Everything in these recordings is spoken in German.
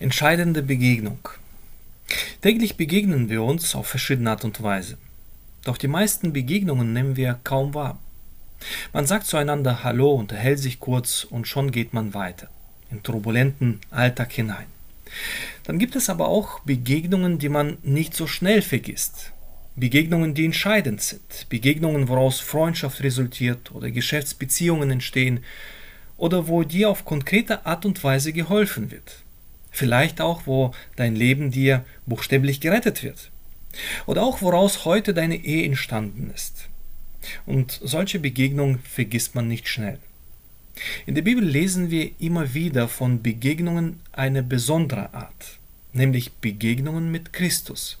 Entscheidende Begegnung. Täglich begegnen wir uns auf verschiedene Art und Weise. Doch die meisten Begegnungen nehmen wir kaum wahr. Man sagt zueinander Hallo, unterhält sich kurz und schon geht man weiter, in turbulenten Alltag hinein. Dann gibt es aber auch Begegnungen, die man nicht so schnell vergisst. Begegnungen, die entscheidend sind. Begegnungen, woraus Freundschaft resultiert oder Geschäftsbeziehungen entstehen oder wo dir auf konkrete Art und Weise geholfen wird. Vielleicht auch, wo dein Leben dir buchstäblich gerettet wird. Oder auch, woraus heute deine Ehe entstanden ist. Und solche Begegnungen vergisst man nicht schnell. In der Bibel lesen wir immer wieder von Begegnungen einer besonderen Art, nämlich Begegnungen mit Christus.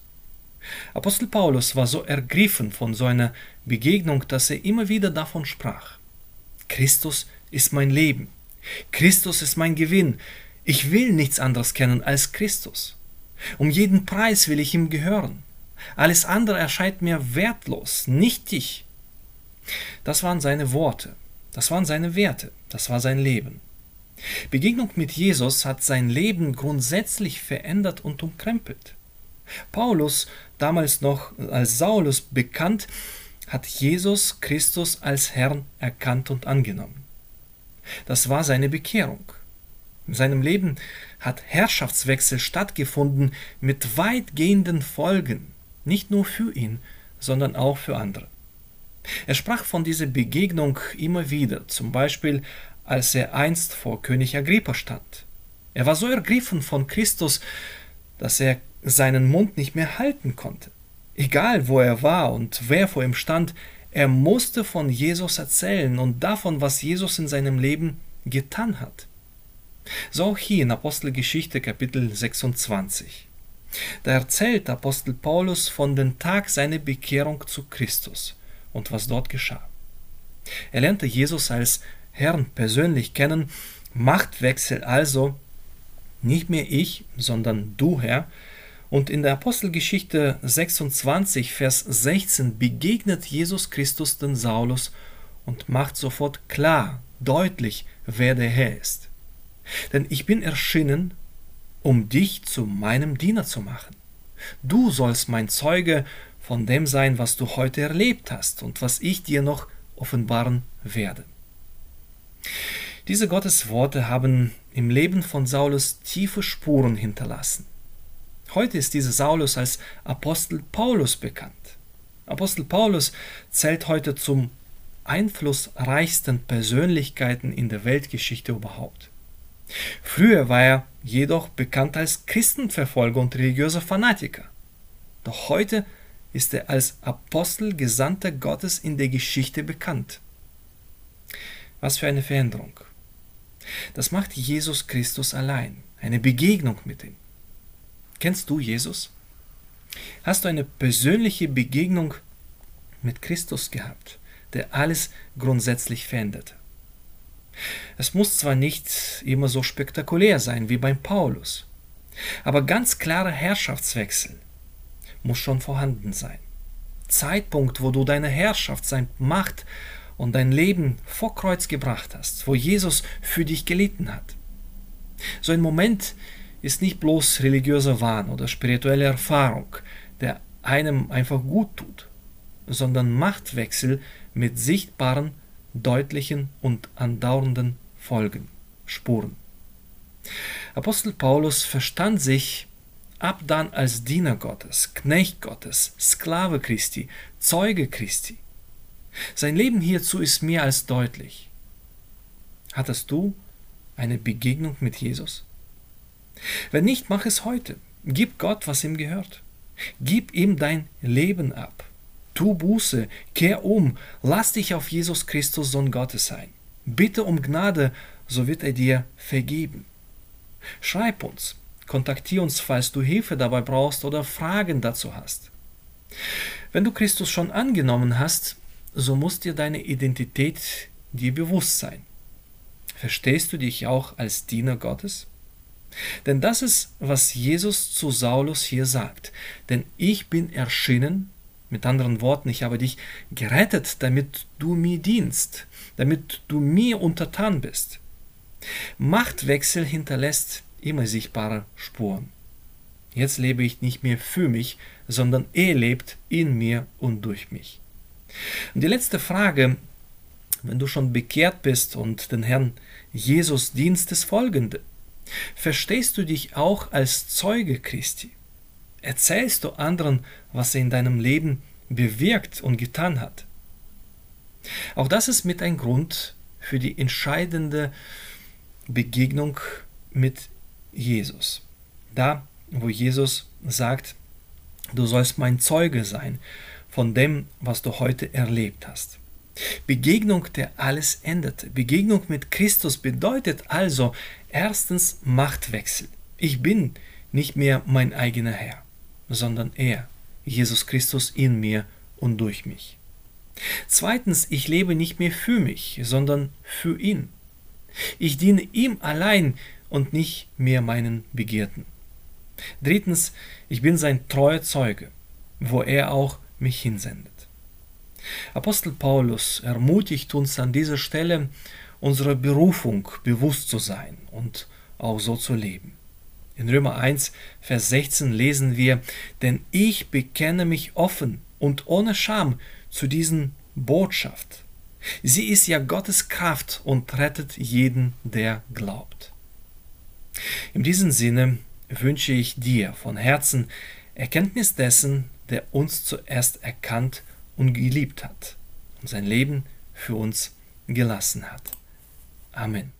Apostel Paulus war so ergriffen von so einer Begegnung, dass er immer wieder davon sprach. Christus ist mein Leben. Christus ist mein Gewinn. Ich will nichts anderes kennen als Christus. Um jeden Preis will ich ihm gehören. Alles andere erscheint mir wertlos, nichtig. Das waren seine Worte, das waren seine Werte, das war sein Leben. Begegnung mit Jesus hat sein Leben grundsätzlich verändert und umkrempelt. Paulus, damals noch als Saulus bekannt, hat Jesus Christus als Herrn erkannt und angenommen. Das war seine Bekehrung. In seinem Leben hat Herrschaftswechsel stattgefunden mit weitgehenden Folgen, nicht nur für ihn, sondern auch für andere. Er sprach von dieser Begegnung immer wieder, zum Beispiel als er einst vor König Agrippa stand. Er war so ergriffen von Christus, dass er seinen Mund nicht mehr halten konnte. Egal wo er war und wer vor ihm stand, er musste von Jesus erzählen und davon, was Jesus in seinem Leben getan hat. So auch hier in Apostelgeschichte Kapitel 26. Da erzählt Apostel Paulus von dem Tag seiner Bekehrung zu Christus und was dort geschah. Er lernte Jesus als Herrn persönlich kennen, Machtwechsel also nicht mehr ich, sondern du, Herr. Und in der Apostelgeschichte 26, Vers 16 begegnet Jesus Christus den Saulus und macht sofort klar, deutlich, wer der Herr ist. Denn ich bin erschienen, um dich zu meinem Diener zu machen. Du sollst mein Zeuge von dem sein, was du heute erlebt hast und was ich dir noch offenbaren werde. Diese Gottesworte haben im Leben von Saulus tiefe Spuren hinterlassen. Heute ist dieser Saulus als Apostel Paulus bekannt. Apostel Paulus zählt heute zum einflussreichsten Persönlichkeiten in der Weltgeschichte überhaupt. Früher war er jedoch bekannt als Christenverfolger und religiöser Fanatiker. Doch heute ist er als Apostel Gesandter Gottes in der Geschichte bekannt. Was für eine Veränderung. Das macht Jesus Christus allein, eine Begegnung mit ihm. Kennst du Jesus? Hast du eine persönliche Begegnung mit Christus gehabt, der alles grundsätzlich veränderte? Es muss zwar nicht immer so spektakulär sein wie beim Paulus, aber ganz klarer Herrschaftswechsel muss schon vorhanden sein. Zeitpunkt, wo du deine Herrschaft, seine Macht und dein Leben vor Kreuz gebracht hast, wo Jesus für dich gelitten hat. So ein Moment ist nicht bloß religiöser Wahn oder spirituelle Erfahrung, der einem einfach gut tut, sondern Machtwechsel mit sichtbaren deutlichen und andauernden Folgen, Spuren. Apostel Paulus verstand sich ab dann als Diener Gottes, Knecht Gottes, Sklave Christi, Zeuge Christi. Sein Leben hierzu ist mehr als deutlich. Hattest du eine Begegnung mit Jesus? Wenn nicht, mach es heute. Gib Gott, was ihm gehört. Gib ihm dein Leben ab. Tu Buße, kehr um, lass dich auf Jesus Christus Sohn Gottes ein. Bitte um Gnade, so wird er dir vergeben. Schreib uns, kontaktier uns, falls du Hilfe dabei brauchst oder Fragen dazu hast. Wenn du Christus schon angenommen hast, so muss dir deine Identität dir bewusst sein. Verstehst du dich auch als Diener Gottes? Denn das ist, was Jesus zu Saulus hier sagt. Denn ich bin erschienen, mit anderen Worten, ich habe dich gerettet, damit du mir dienst, damit du mir untertan bist. Machtwechsel hinterlässt immer sichtbare Spuren. Jetzt lebe ich nicht mehr für mich, sondern er lebt in mir und durch mich. Und die letzte Frage, wenn du schon bekehrt bist und den Herrn Jesus dienst, ist folgende. Verstehst du dich auch als Zeuge Christi? Erzählst du anderen, was er in deinem Leben bewirkt und getan hat? Auch das ist mit ein Grund für die entscheidende Begegnung mit Jesus. Da, wo Jesus sagt, du sollst mein Zeuge sein von dem, was du heute erlebt hast. Begegnung, der alles änderte. Begegnung mit Christus bedeutet also erstens Machtwechsel. Ich bin nicht mehr mein eigener Herr, sondern er, Jesus Christus in mir und durch mich. Zweitens, ich lebe nicht mehr für mich, sondern für ihn. Ich diene ihm allein und nicht mehr meinen Begierden. Drittens, ich bin sein treuer Zeuge, wo er auch mich hinsendet. Apostel Paulus ermutigt uns an dieser Stelle, unserer Berufung bewusst zu sein und auch so zu leben. In Römer 1, Vers 16 lesen wir, denn ich bekenne mich offen und ohne Scham zu diesen Botschaft. Sie ist ja Gottes Kraft und rettet jeden, der glaubt. In diesem Sinne wünsche ich dir von Herzen Erkenntnis dessen, der uns zuerst erkannt und geliebt hat und sein Leben für uns gelassen hat. Amen.